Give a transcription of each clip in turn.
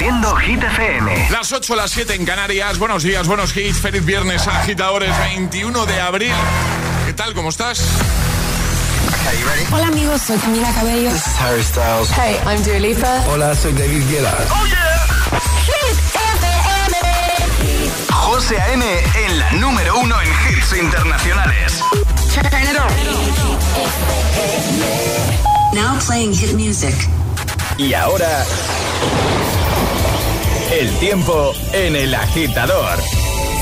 Reproduciendo Hit FM. Las 8, las 7 en Canarias. Buenos días, buenos hits. Feliz viernes, agitadores. 21 de abril. ¿Qué tal? ¿Cómo estás? Hola amigos, soy Camila Cabello. This is Harry Styles. Hey, I'm Dua Lipa. Hola, soy David Guetta. ¡Oh, yeah! Hit FM. José A.M. en la número uno en hits internacionales. Turn it on. Now playing hit music. Y ahora, el tiempo en el agitador.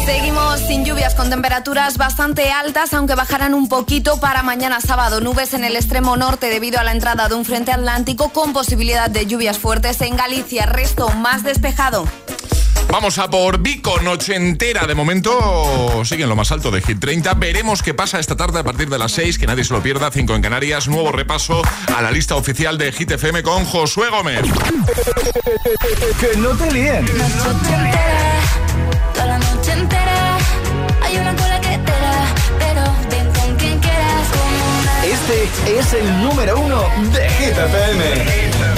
Seguimos sin lluvias con temperaturas bastante altas, aunque bajarán un poquito para mañana sábado. Nubes en el extremo norte debido a la entrada de un frente atlántico con posibilidad de lluvias fuertes en Galicia. Resto más despejado. Vamos a por Vico, noche entera. De momento sigue en lo más alto de Hit 30. Veremos qué pasa esta tarde a partir de las 6, que nadie se lo pierda. 5 en Canarias. Nuevo repaso a la lista oficial de Hit FM con Josué Gómez. Que no te líen. toda la noche entera. Hay una cola que te da, pero ven con quien quieras. Como una... Este es el número uno de Hit FM.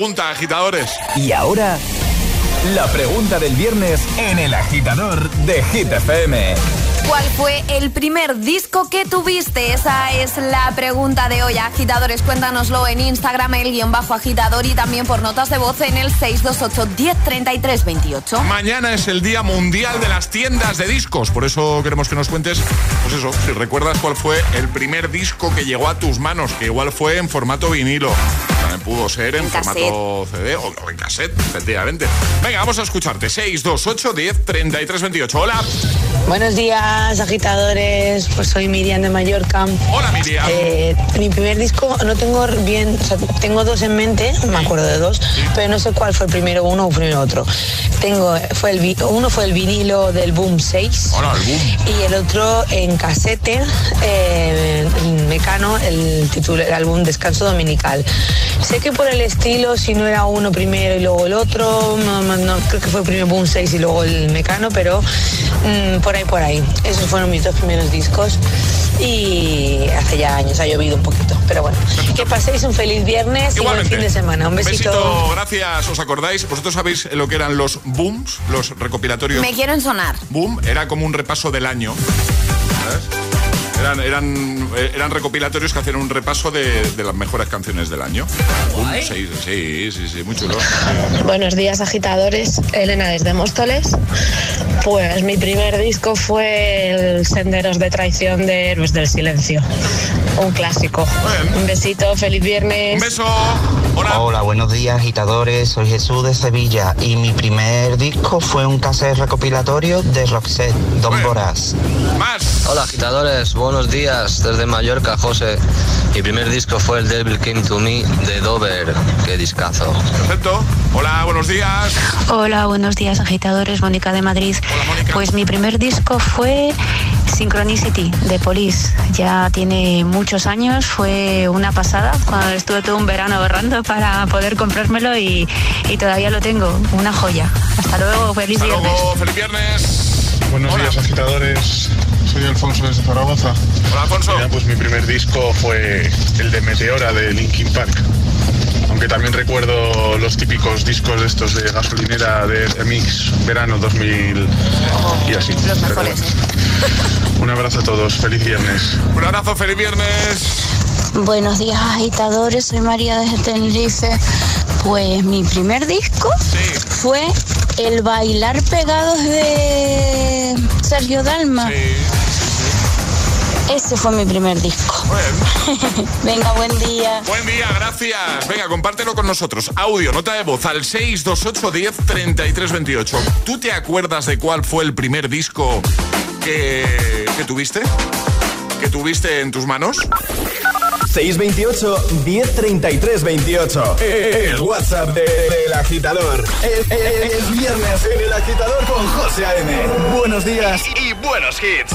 pregunta, agitadores. Y ahora, la pregunta del viernes en el agitador de Hit FM. ¿Cuál fue el primer disco que tuviste? Esa es la pregunta de hoy. Agitadores, cuéntanoslo en Instagram, el guion bajo agitador y también por notas de voz en el 628 1033 28. Mañana es el Día Mundial de las Tiendas de Discos. Por eso queremos que nos cuentes, pues eso, si recuerdas cuál fue el primer disco que llegó a tus manos, que igual fue en formato vinilo. También pudo ser en, formato CD o, en cassette, efectivamente. Venga, vamos a escucharte. 628 10 33 28. Hola. Buenos días, agitadores. Pues soy Miriam de Mallorca. Hola, Miriam. Eh, mi primer disco no tengo bien, o sea, tengo dos en mente, me acuerdo de dos, pero no sé cuál fue el primero uno o primero otro. Tengo, fue el, uno fue el vinilo del Boom 6 Hola, el Boom. y el otro en casete, eh, Mecano, el título, el álbum Descanso Dominical. Sé que por el estilo, si no era uno primero y luego el otro, no, no, no, creo que fue primero Boom 6 y luego el Mecano, pero mm, por ahí, por ahí. Esos fueron mis dos primeros discos y hace ya años ha llovido un poquito. Pero bueno, que paséis un feliz viernes y buen fin de semana. Un besito. gracias. ¿Os acordáis? ¿Vosotros sabéis lo que eran los booms, los recopilatorios? Me quieren sonar. Boom era como un repaso del año. ¿sabes? Eran, eran, eran recopilatorios que hacían un repaso de, de las mejores canciones del año. Boom, sí, sí, sí, sí, muy chulo. Buenos días agitadores, Elena desde Móstoles. Pues mi primer disco fue el Senderos de Traición de Héroes del Silencio, un clásico. Un besito, feliz viernes. Un beso. Hola. Hola, buenos días agitadores, soy Jesús de Sevilla y mi primer disco fue un cassette recopilatorio de Roxette, Don Boraz. Más. Hola agitadores, buenos días desde Mallorca, José. Mi primer disco fue el Devil Came to Me de Dover. Qué discazo. Perfecto. Hola, buenos días. Hola, buenos días agitadores, Mónica de Madrid. Pues mi primer disco fue Synchronicity de Police. Ya tiene muchos años, fue una pasada. Cuando estuve todo un verano ahorrando para poder comprármelo y, y todavía lo tengo, una joya. Hasta luego, feliz Hasta viernes. luego, feliz viernes. Buenos días, agitadores. Soy Alfonso desde Zaragoza. Hola, Alfonso. Mira, pues mi primer disco fue el de Meteora de Linkin Park. Aunque también recuerdo los típicos discos de estos de gasolinera de remix verano 2000 y así. Los mejores. bueno. Un abrazo a todos, feliz viernes. Un abrazo, feliz viernes. Buenos días agitadores, soy María desde Tenerife. Pues mi primer disco fue El bailar pegados de Sergio Dalma. Ese fue mi primer disco. Venga, buen día. Buen día, gracias. Venga, compártelo con nosotros. Audio, nota de voz al 628 10 33 28. ¿Tú te acuerdas de cuál fue el primer disco que, que tuviste? ¿Que tuviste en tus manos? 628 1033 28. El WhatsApp de- del agitador. Es, es- es viernes en el agitador con José A.M. Buenos días y buenos hits.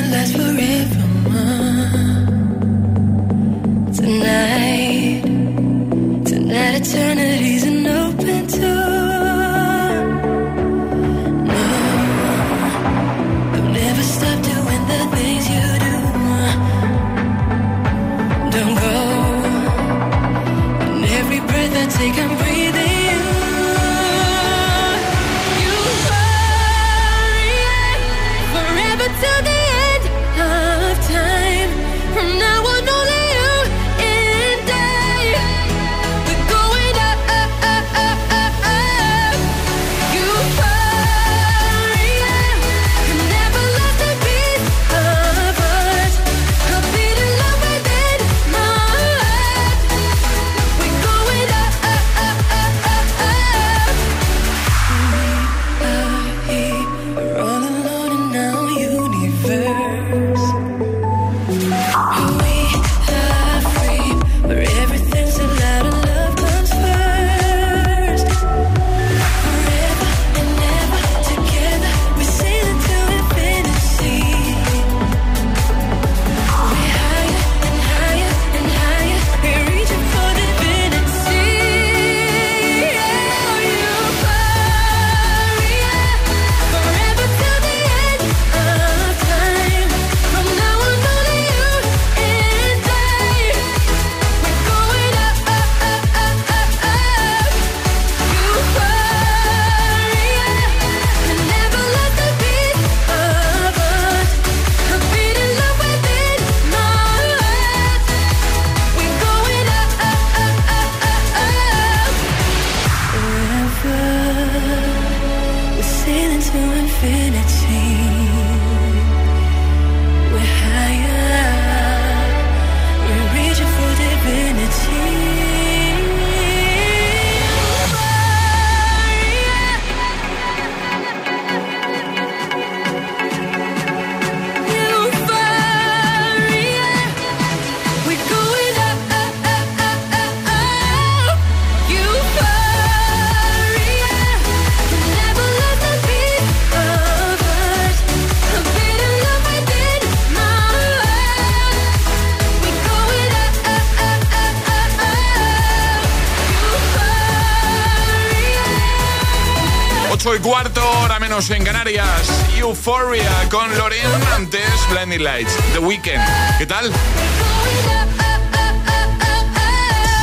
menos en Canarias. Euphoria con Loren antes Blinding Lights. The Weeknd. ¿Qué tal?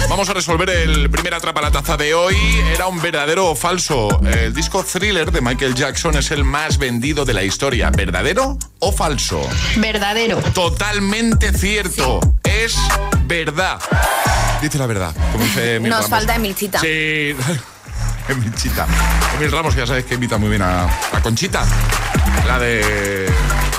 Vamos a resolver el primer atrapa la taza de hoy. ¿Era un verdadero o falso? El disco Thriller de Michael Jackson es el más vendido de la historia. ¿Verdadero o falso? Verdadero. Totalmente cierto. Es verdad. Dice la verdad. Como dice Emil Nos Ramos. falta Emilchita. Sí. Emilchita. Emil Ramos, que ya sabes que invita muy bien a, a Conchita. La de.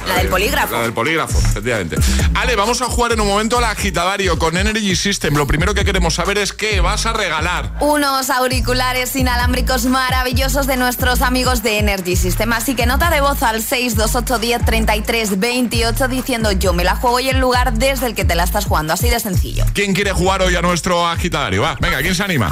La del polígrafo. La del polígrafo, efectivamente. Ale, vamos a jugar en un momento al agitadario con Energy System. Lo primero que queremos saber es qué vas a regalar. Unos auriculares inalámbricos maravillosos de nuestros amigos de Energy System. Así que nota de voz al 628103328 diciendo yo me la juego y el lugar desde el que te la estás jugando. Así de sencillo. ¿Quién quiere jugar hoy a nuestro agitadario? Va, venga, ¿quién se anima?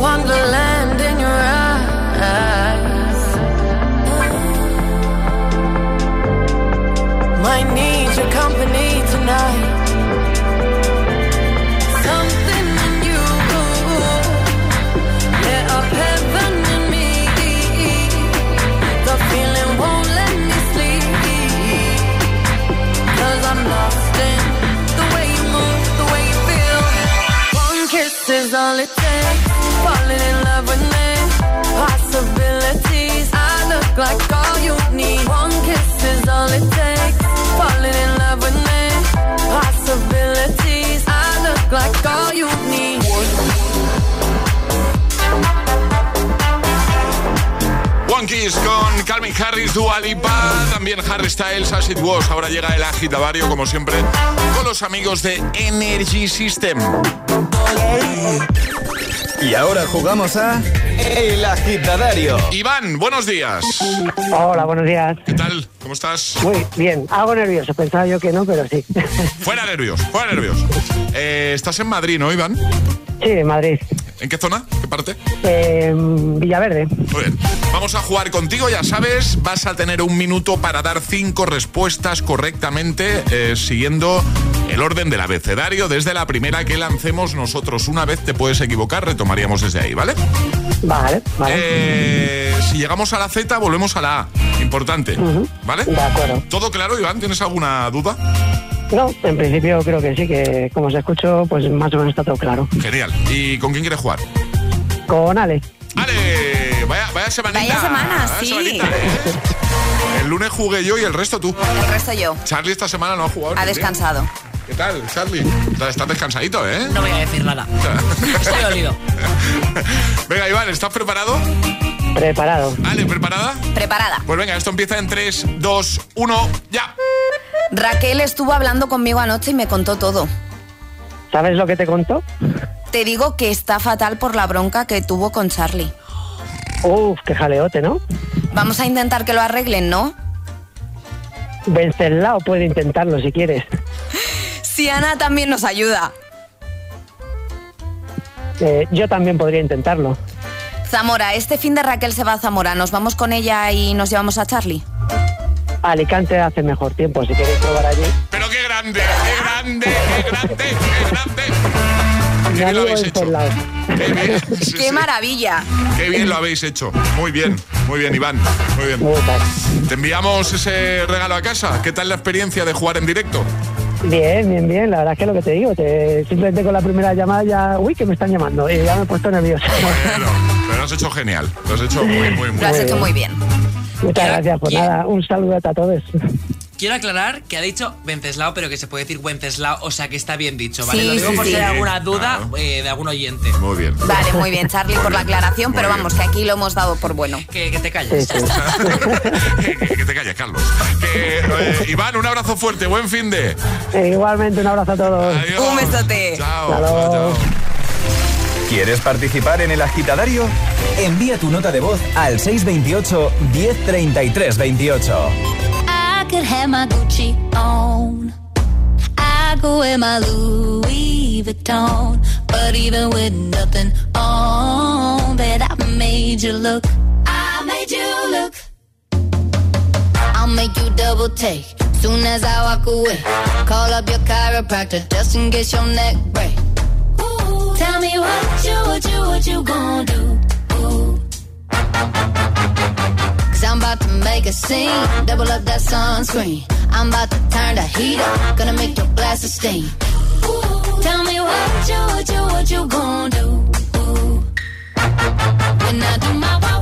wonderland in your eyes. Need your company tonight. like all you need. One kiss is all it takes. Falling in love with me, possibilities. I look like all you need. One Kiss con Calvin Harris, Dua Lipa, también Harry Styles, As It Was. Ahora llega el agitavario, como siempre, con los amigos de Energy System. Y ahora jugamos a... El Agitadario. Iván, buenos días. Hola, buenos días. ¿Qué tal? ¿Cómo estás? Muy bien, algo nervioso, pensaba yo que no, pero sí. Fuera nervios, fuera nervios. Eh, estás en Madrid, ¿no, Iván? Sí, en Madrid. ¿En qué zona? ¿Qué parte? Eh, Villaverde. Muy bien. Vamos a jugar contigo, ya sabes, vas a tener un minuto para dar cinco respuestas correctamente eh, siguiendo el orden del abecedario desde la primera que lancemos nosotros. Una vez te puedes equivocar, retomaríamos desde ahí, ¿vale? Vale, vale. Eh, si llegamos a la Z, volvemos a la A. Importante, ¿vale? De acuerdo. ¿Todo claro, Iván? ¿Tienes alguna duda? No, en principio creo que sí, que como se escucho, pues más o menos está todo claro. Genial. ¿Y con quién quieres jugar? Con Ale. ¡Ale! Vaya, vaya semanita. Vaya semana, vaya sí. semanita, ¿eh? El lunes jugué yo y el resto tú. El resto yo. Charlie esta semana no ha jugado. Ha día. descansado. ¿Qué tal, Charlie? Estás descansadito, ¿eh? No voy a decir nada. Estoy dolido. Venga, Iván, ¿estás preparado? Preparado. Ale, ¿preparada? Preparada. Pues venga, esto empieza en 3, 2, 1, ya. Raquel estuvo hablando conmigo anoche y me contó todo. ¿Sabes lo que te contó? Te digo que está fatal por la bronca que tuvo con Charlie. Uf, qué jaleote, ¿no? Vamos a intentar que lo arreglen, ¿no? Vencerla o puede intentarlo si quieres. Si Ana también nos ayuda. Eh, yo también podría intentarlo. Zamora, este fin de Raquel se va a Zamora. ¿Nos vamos con ella y nos llevamos a Charlie? Alicante hace mejor tiempo, si queréis probar allí. Pero qué grande, qué grande, qué grande, qué grande. Qué bien lo habéis hecho. Qué bien, sí, ¡Qué sí. maravilla! Qué bien lo habéis hecho. Muy bien, muy bien, Iván. Muy bien. Te enviamos ese regalo a casa. ¿Qué tal la experiencia de jugar en directo? Bien, bien, bien. La verdad es que lo que te digo, te, simplemente con la primera llamada ya, uy, que me están llamando. Y ya me he puesto nervioso. Bueno, pero lo has hecho genial. Lo has hecho muy, muy, muy Lo has bien. hecho muy bien. Muchas gracias. Pues nada, un saludo a todos. Quiero aclarar que ha dicho Venceslao, pero que se puede decir Wenceslao, o sea que está bien dicho, ¿vale? Sí, Lo digo sí, por si sí. hay alguna duda Claro. eh, de algún oyente. Muy bien. Vale, muy bien, Charlie, por la aclaración, pero vamos, que aquí lo hemos dado por bueno. Que, que te calles. que, que te calles, Carlos. Que, eh, Iván, un abrazo fuerte. Buen fin de. Eh, igualmente, un abrazo a todos. Adiós. Un besote. Chao. Chao. ¿Quieres participar en el agitadario? Envía tu nota de voz al 628 1033 28. I could have my Gucci on. I could wear my Louis Vuitton. But even with nothing on, bet I made you look. I made you look. I'll make you double take soon as I walk away. Call up your chiropractor just in case your neck break. Tell me what you, what you, what you gonna do? Cause I'm about to make a scene. Double up that sunscreen. I'm about to turn the heat up. Gonna make your glasses steam. Tell me what you, what you, what you gonna do? When I do my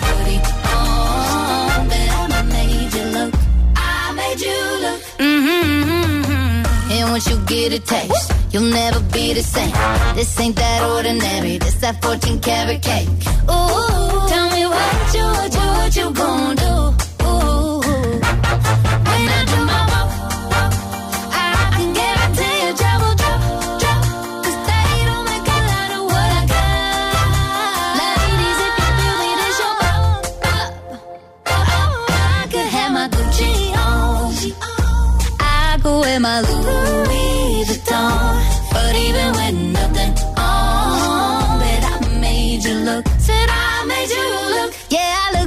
once you get a taste, you'll never be the same. This ain't that ordinary. This that 14 karat cake. Ooh, tell me what you, what you, what you gonna do? Ooh, when I do my walk, I can guarantee make a lot of what I got. Ladies, if you feel me, bop. I could have my Gucci on. I wear my Louis Vuitton. But even with nothing on, bet I made you look. Said I made you look. Yeah, I look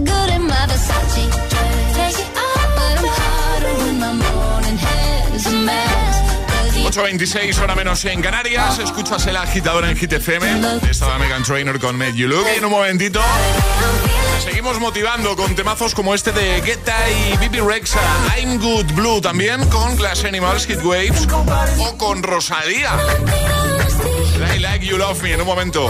8.26, hora menos en Canarias. Escuchas el agitador en GTFM. Estaba Megan Trainer con Make You Look. Y en un momentito seguimos motivando con temazos como este de Guetta y Bibi Rexa. I'm Good Blue también con Glass Animals, Hit Waves. O con Rosalía. You Love Me en un momento.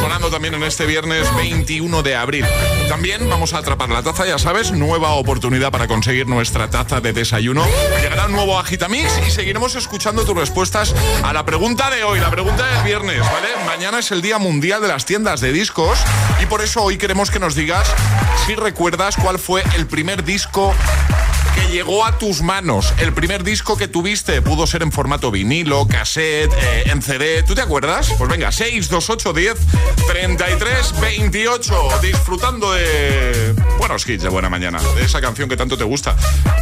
Sonando también en este viernes 21 de abril. También vamos a atrapar la taza, ya sabes. Nueva oportunidad para conseguir nuestra taza de desayuno. Llegará un nuevo Agitamix y seguiremos escuchando tus respuestas a la pregunta de hoy, la pregunta del viernes, ¿vale? Mañana es el Día Mundial de las Tiendas de Discos y por eso hoy queremos que nos digas si recuerdas cuál fue el primer disco que llegó a tus manos. El primer disco que tuviste pudo ser en formato vinilo, cassette, eh, en CD. ¿Tú te acuerdas? Pues venga, 6, 2, 8, 10, 33, 28. Disfrutando de buenos hits de buena mañana. De esa canción que tanto te gusta.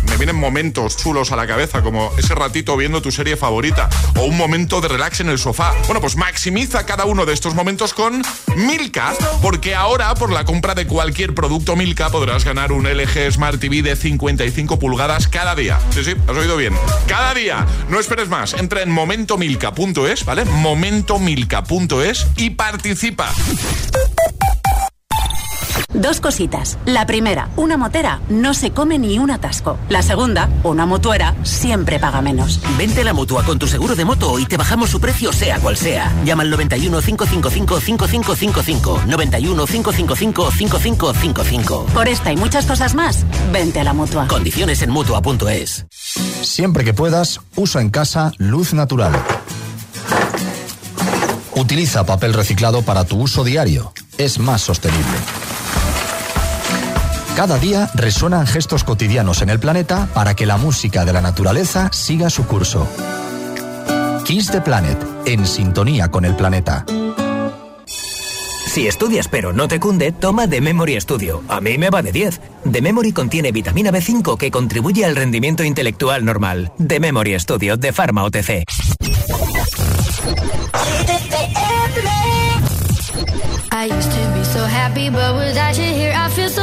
Me vienen momentos chulos a la cabeza, como ese ratito viendo tu serie favorita o un momento de relax en el sofá. Bueno, pues maximiza cada uno de estos momentos con Milka, porque ahora por la compra de cualquier producto Milka podrás ganar un LG Smart TV de 55 pulgadas cada día. Sí, sí, has oído bien. Cada día. No esperes más. Entra en momentomilka.es, ¿vale? Momentomilka.es y participa. Dos cositas. La primera, una motera no se come ni un atasco. La segunda, una mutuera siempre paga menos. Vente a la mutua con tu seguro de moto y te bajamos su precio sea cual sea. Llama al 91 555 5555. 91 555 5555. Por esta y muchas cosas más, vente a la mutua. Condiciones en mutua.es. Siempre que puedas, usa en casa luz natural. Utiliza papel reciclado para tu uso diario. Es más sostenible. Cada día resuenan gestos cotidianos en el planeta para que la música de la naturaleza siga su curso. Kiss the Planet, en sintonía con el planeta. Si estudias pero no te cunde, toma The Memory Studio. A mí me va de 10. The Memory contiene vitamina B5 que contribuye al rendimiento intelectual normal. The Memory Studio de Pharma OTC. I used to be so happy, but without you here, I feel so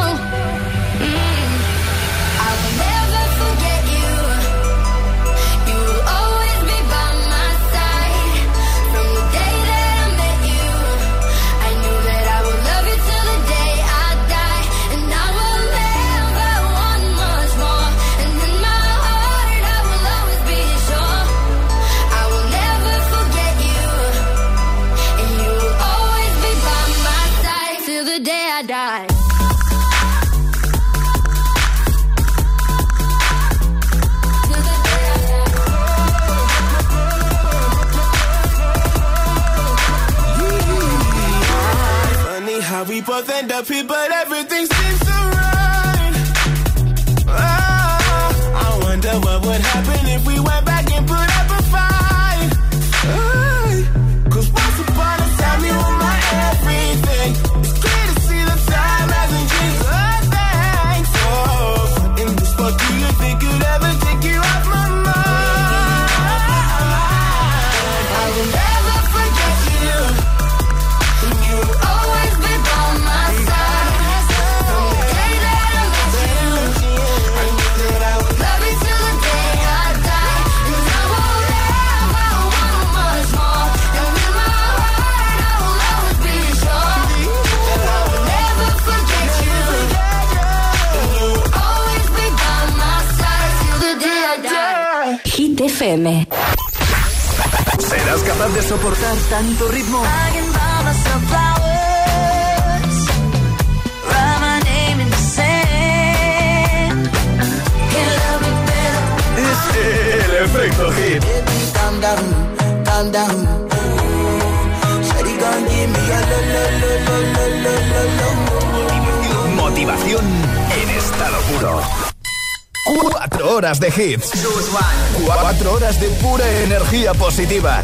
Funny how we both end up here, but everything seems capaz de soportar tanto ritmo? Es el efecto hit. Calm down, calm down. Shawty gon' give me a lo, lo, lo, lo, lo, lo, lo, lo. Motivación en estado puro. Cuatro horas de hits. Cuatro horas de pura energía positiva.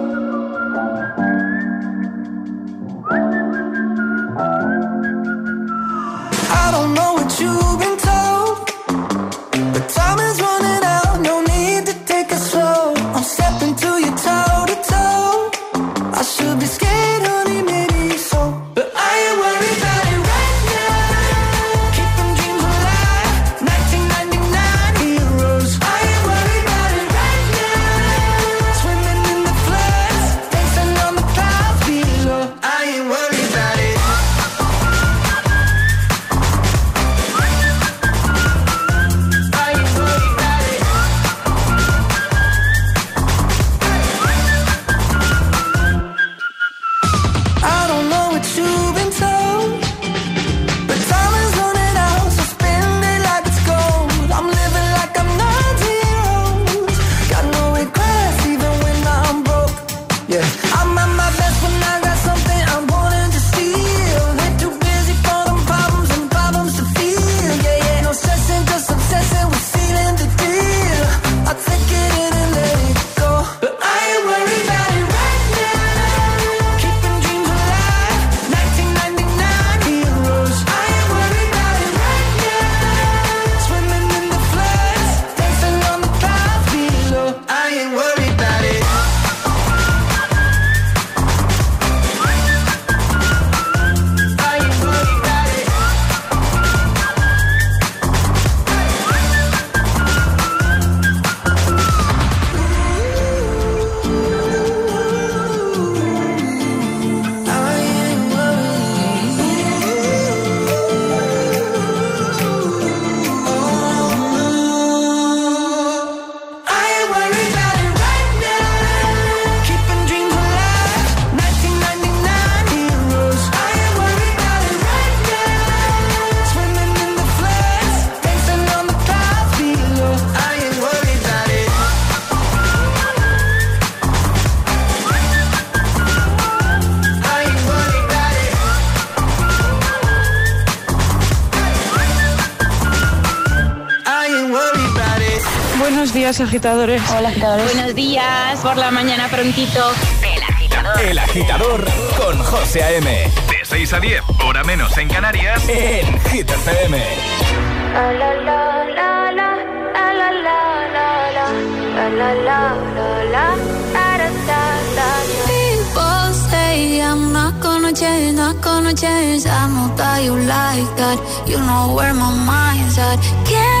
días, agitadores. Hola, agitadores. Buenos días, por la mañana prontito. El agitador. El agitador con José A.M. De 6 a 10, hora menos en Canarias. En Hit FM. La la la la la, la la la la la, la la la la la, da da da da. People say I'm not gonna change, not gonna change. I know that you like that. You know where my mind's at. Can't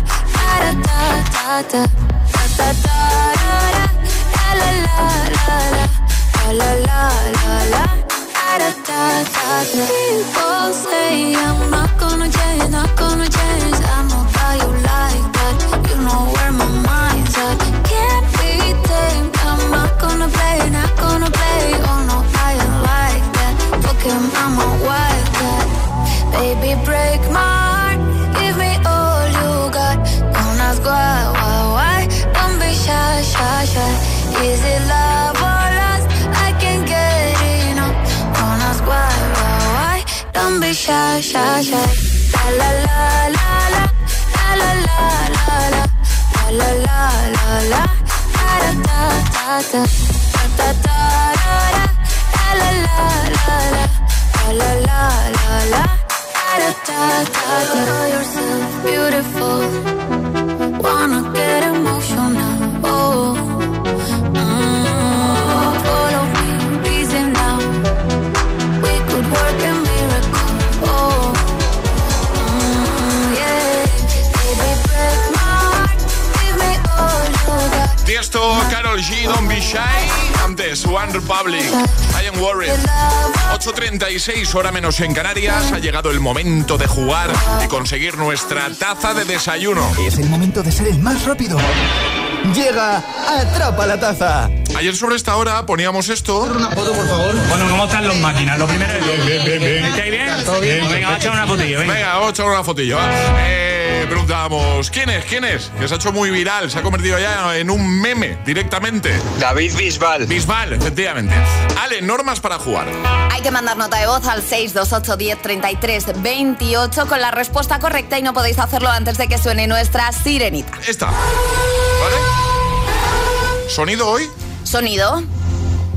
I'm not gonna change, like that. You know where my mind's at. Can't be tamed. I'm not gonna play, shy, shy, shy. La la la la la. La la la la la. La la la. Da da da da da. Da da da da. La la la la la. La la la la la. Da da da da. Know yourself beautiful. Wanna G, Don't Be Shy. Antes, One Republic. I am worried. 8.36, hora menos en Canarias. Ha llegado el momento de jugar y conseguir nuestra taza de desayuno. Es el momento de ser el más rápido. Llega, atrapa la taza. Ayer sobre esta hora poníamos esto. Una foto, por favor. Bueno, ¿cómo están los máquinas? Lo primero es bien, bien, bien, bien. ¿Estáis bien? Todo bien. Venga, vamos a echar una fotillo, venga. Venga, vamos a echar una fotillo. va. Eh, preguntábamos, ¿quién es? ¿Quién es? Que se ha hecho muy viral, se ha convertido ya en un meme directamente. David Bisbal. Bisbal, efectivamente. Ale, normas para jugar. Hay que mandar nota de voz al 628 10 33 28 con la respuesta correcta y no podéis hacerlo antes de que suene nuestra sirenita. Esta. ¿Vale? ¿Sonido hoy? Sonido,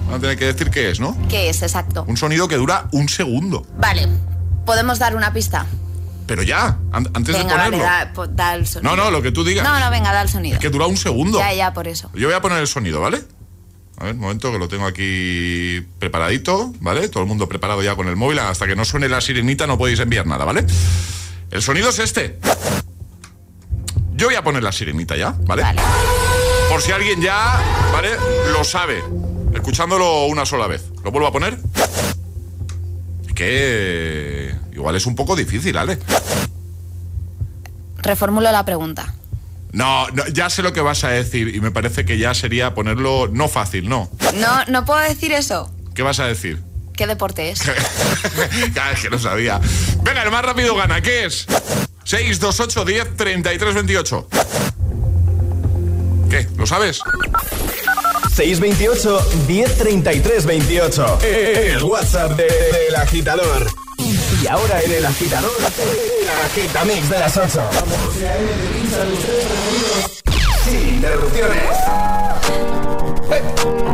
Van a tener que decir qué es, ¿no? ¿qué es exacto? Un sonido que dura un segundo. Vale, podemos dar una pista. Pero ya, antes de ponerlo. Vale, da, da, el sonido. No, no, lo que tú digas. No, no, venga, da el sonido. Es que dura un segundo. Ya, ya, por eso. Yo voy a poner el sonido, ¿vale? A ver, un momento que lo tengo aquí preparadito, ¿vale? Todo el mundo preparado ya con el móvil. Hasta que no suene la sirenita no podéis enviar nada, ¿vale? El sonido es este. Yo voy a poner la sirenita ya, ¿vale? Vale. Por si alguien ya, ¿vale? Lo sabe. Escuchándolo una sola vez. ¿Lo vuelvo a poner? Que Igual es un poco difícil, Ale. Reformulo la pregunta. No, no, ya sé lo que vas a decir y me parece que ya sería ponerlo no fácil, ¿no? No, no puedo decir eso. ¿Qué vas a decir? ¿Qué deporte es? Cada vez que no sabía. Venga, el más rápido gana, ¿qué es? 6, 2, 8, 10, 33, 28. ¿Qué? ¿Lo sabes? 628 1033 28. El WhatsApp del de, de, agitador. Y ahora en el agitador, la agita mix de las 8. Sin interrupciones. ¡Hey!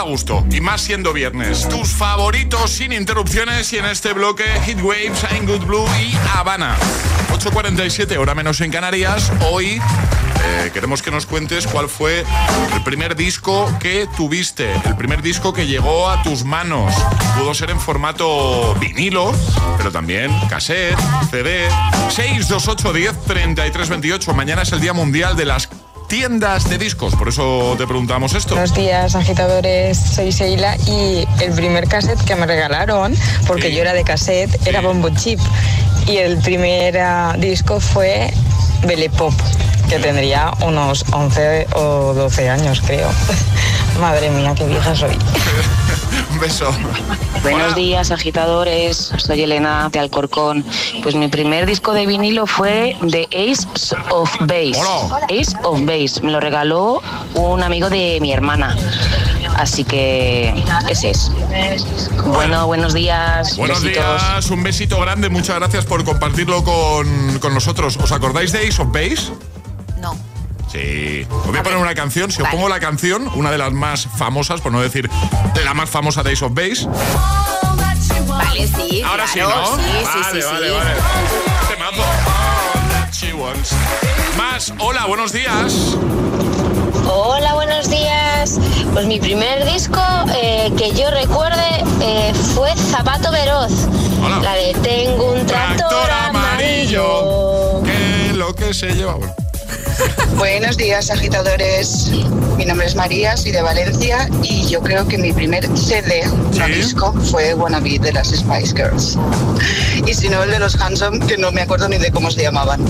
da gusto, y más siendo viernes. Tus favoritos sin interrupciones y en este bloque Hit Waves, I'm Good Blue y Habana. 8.47, hora menos en Canarias. Hoy eh, queremos que nos cuentes cuál fue el primer disco que tuviste, el primer disco que llegó a tus manos. Pudo ser en formato vinilo, pero también cassette, CD. 628 10 33 28. Mañana es el Día Mundial de las tiendas de discos, por eso te preguntamos esto. Buenos días, agitadores. Soy Sheila y el primer cassette que me regalaron, porque Sí. yo era de cassette, era Bombo Chip. Y el primer ah, disco fue Belle Pop, que tendría unos 11 o 12 años, creo. Madre mía, qué vieja soy. Beso. Buenos días, agitadores. Soy Elena de Alcorcón. Pues mi primer disco de vinilo fue de Ace of Base. Ace of Base. Me lo regaló un amigo de mi hermana. Así que ese es. Bueno, buenos días. Buenos besitos. días, un besito grande, muchas gracias por compartirlo con, con nosotros. ¿Os acordáis de Ace of Base? Sí. Os voy a poner una canción. Si os pongo la canción, una de las más famosas, por no decir la más famosa de Ace of Base. Vale, sí. Ahora claro, sí, ¿no? Sí, sí, vale, sí, vale, sí. vale. Temazo. All that she wants. Más, hola, buenos días. Hola, buenos días. Pues mi primer disco eh, que yo recuerde eh, fue Zapato Veloz. La de Tengo un tractor, amarillo. Que lo que se lleva. Bueno. Buenos días, agitadores. Mi nombre es María, soy de Valencia y yo creo que mi primer CD, no disco, fue Wanna Be de las Spice Girls. Y si no, el de los Hanson, que no me acuerdo ni de cómo se llamaban.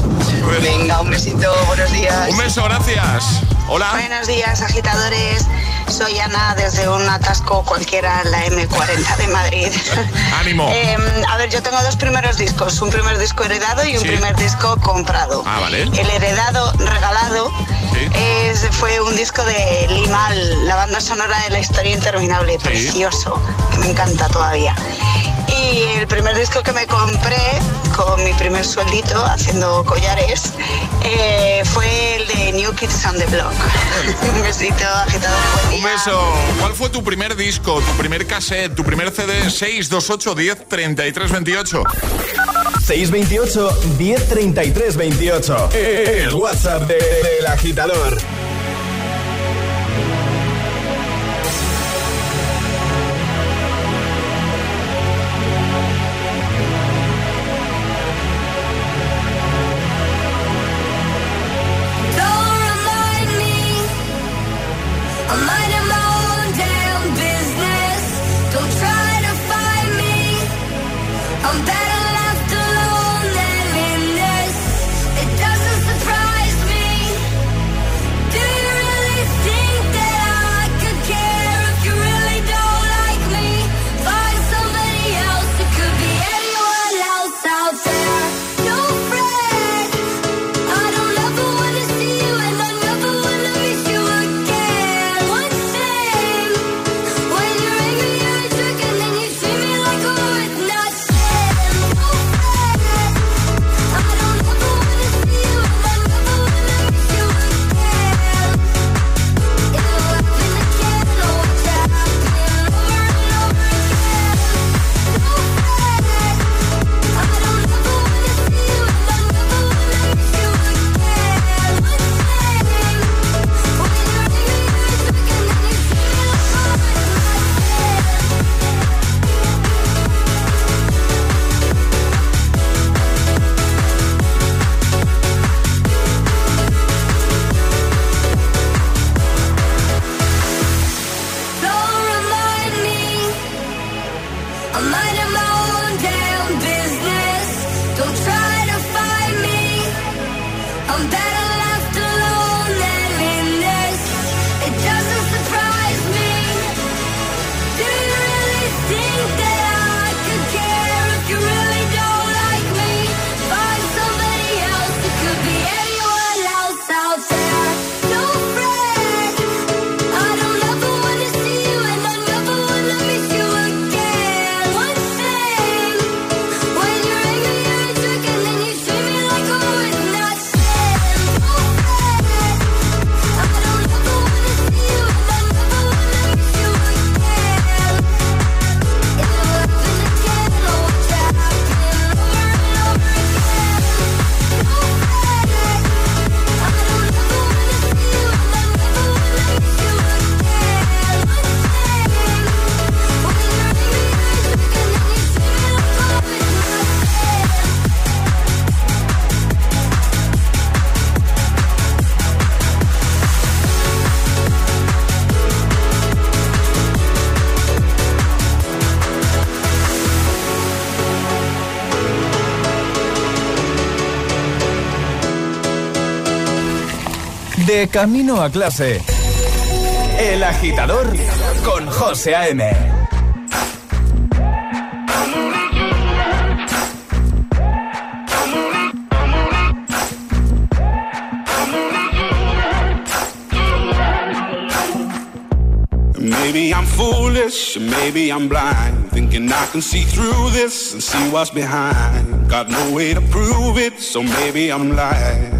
Venga, un besito, buenos días. Un beso, gracias. Hola. Buenos días, agitadores. Soy Ana desde un atasco cualquiera en la M40 de Madrid. Ánimo. Eh, a ver, yo tengo dos primeros discos, un primer disco heredado y un Sí. primer disco comprado. Ah, vale. El heredado, regalado, es- fue un disco de Limal, la banda sonora de la historia interminable, precioso, que me encanta todavía. Y el primer disco que me compré con mi primer sueldito haciendo collares eh, fue el de New Kids on the Block. un besito, agitador. Un beso. ¿Cuál fue tu primer disco, tu primer cassette, tu primer CD? 628 10 33 28. 628 1033 28. El WhatsApp de- del agitador. Camino a clase. El agitador con José A.M. Maybe I'm foolish, maybe I'm blind. Thinking I can see through this and see what's behind. Got no way to prove it, so maybe I'm lying.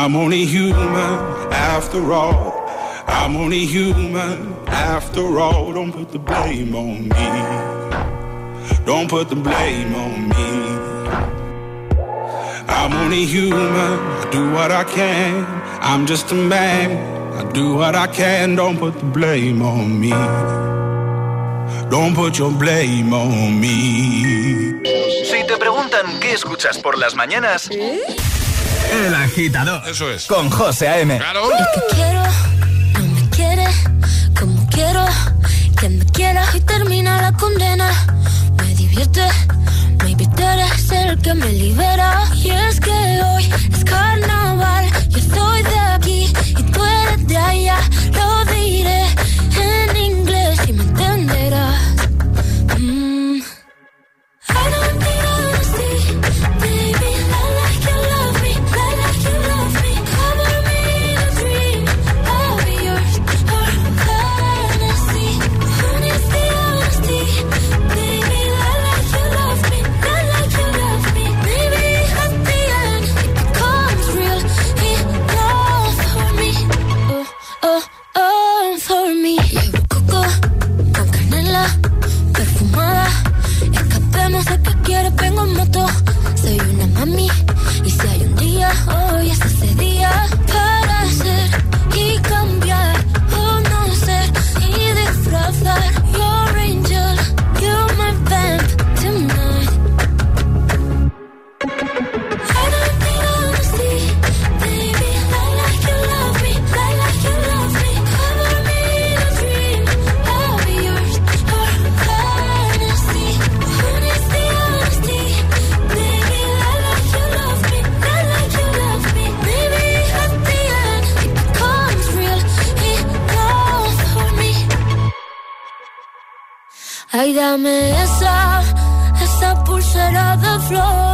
I'm only human after all. I'm only human after all. Don't put the blame on me. Don't put the blame on me. I'm only human. I do what I can. I'm just a man. I do what I can. Don't put the blame on me. Don't put your blame on me. Si te preguntan qué escuchas por las mañanas. ¿Eh? El agitador. Eso es. Con José A.M. Claro. Es que quiero, no me quiere, como quiero, que me quieras y termina la condena. Me divierte, maybe tú eres el que me libera. Y es que hoy es carnaval, yo soy de aquí y tú eres de allá, lo diré floor.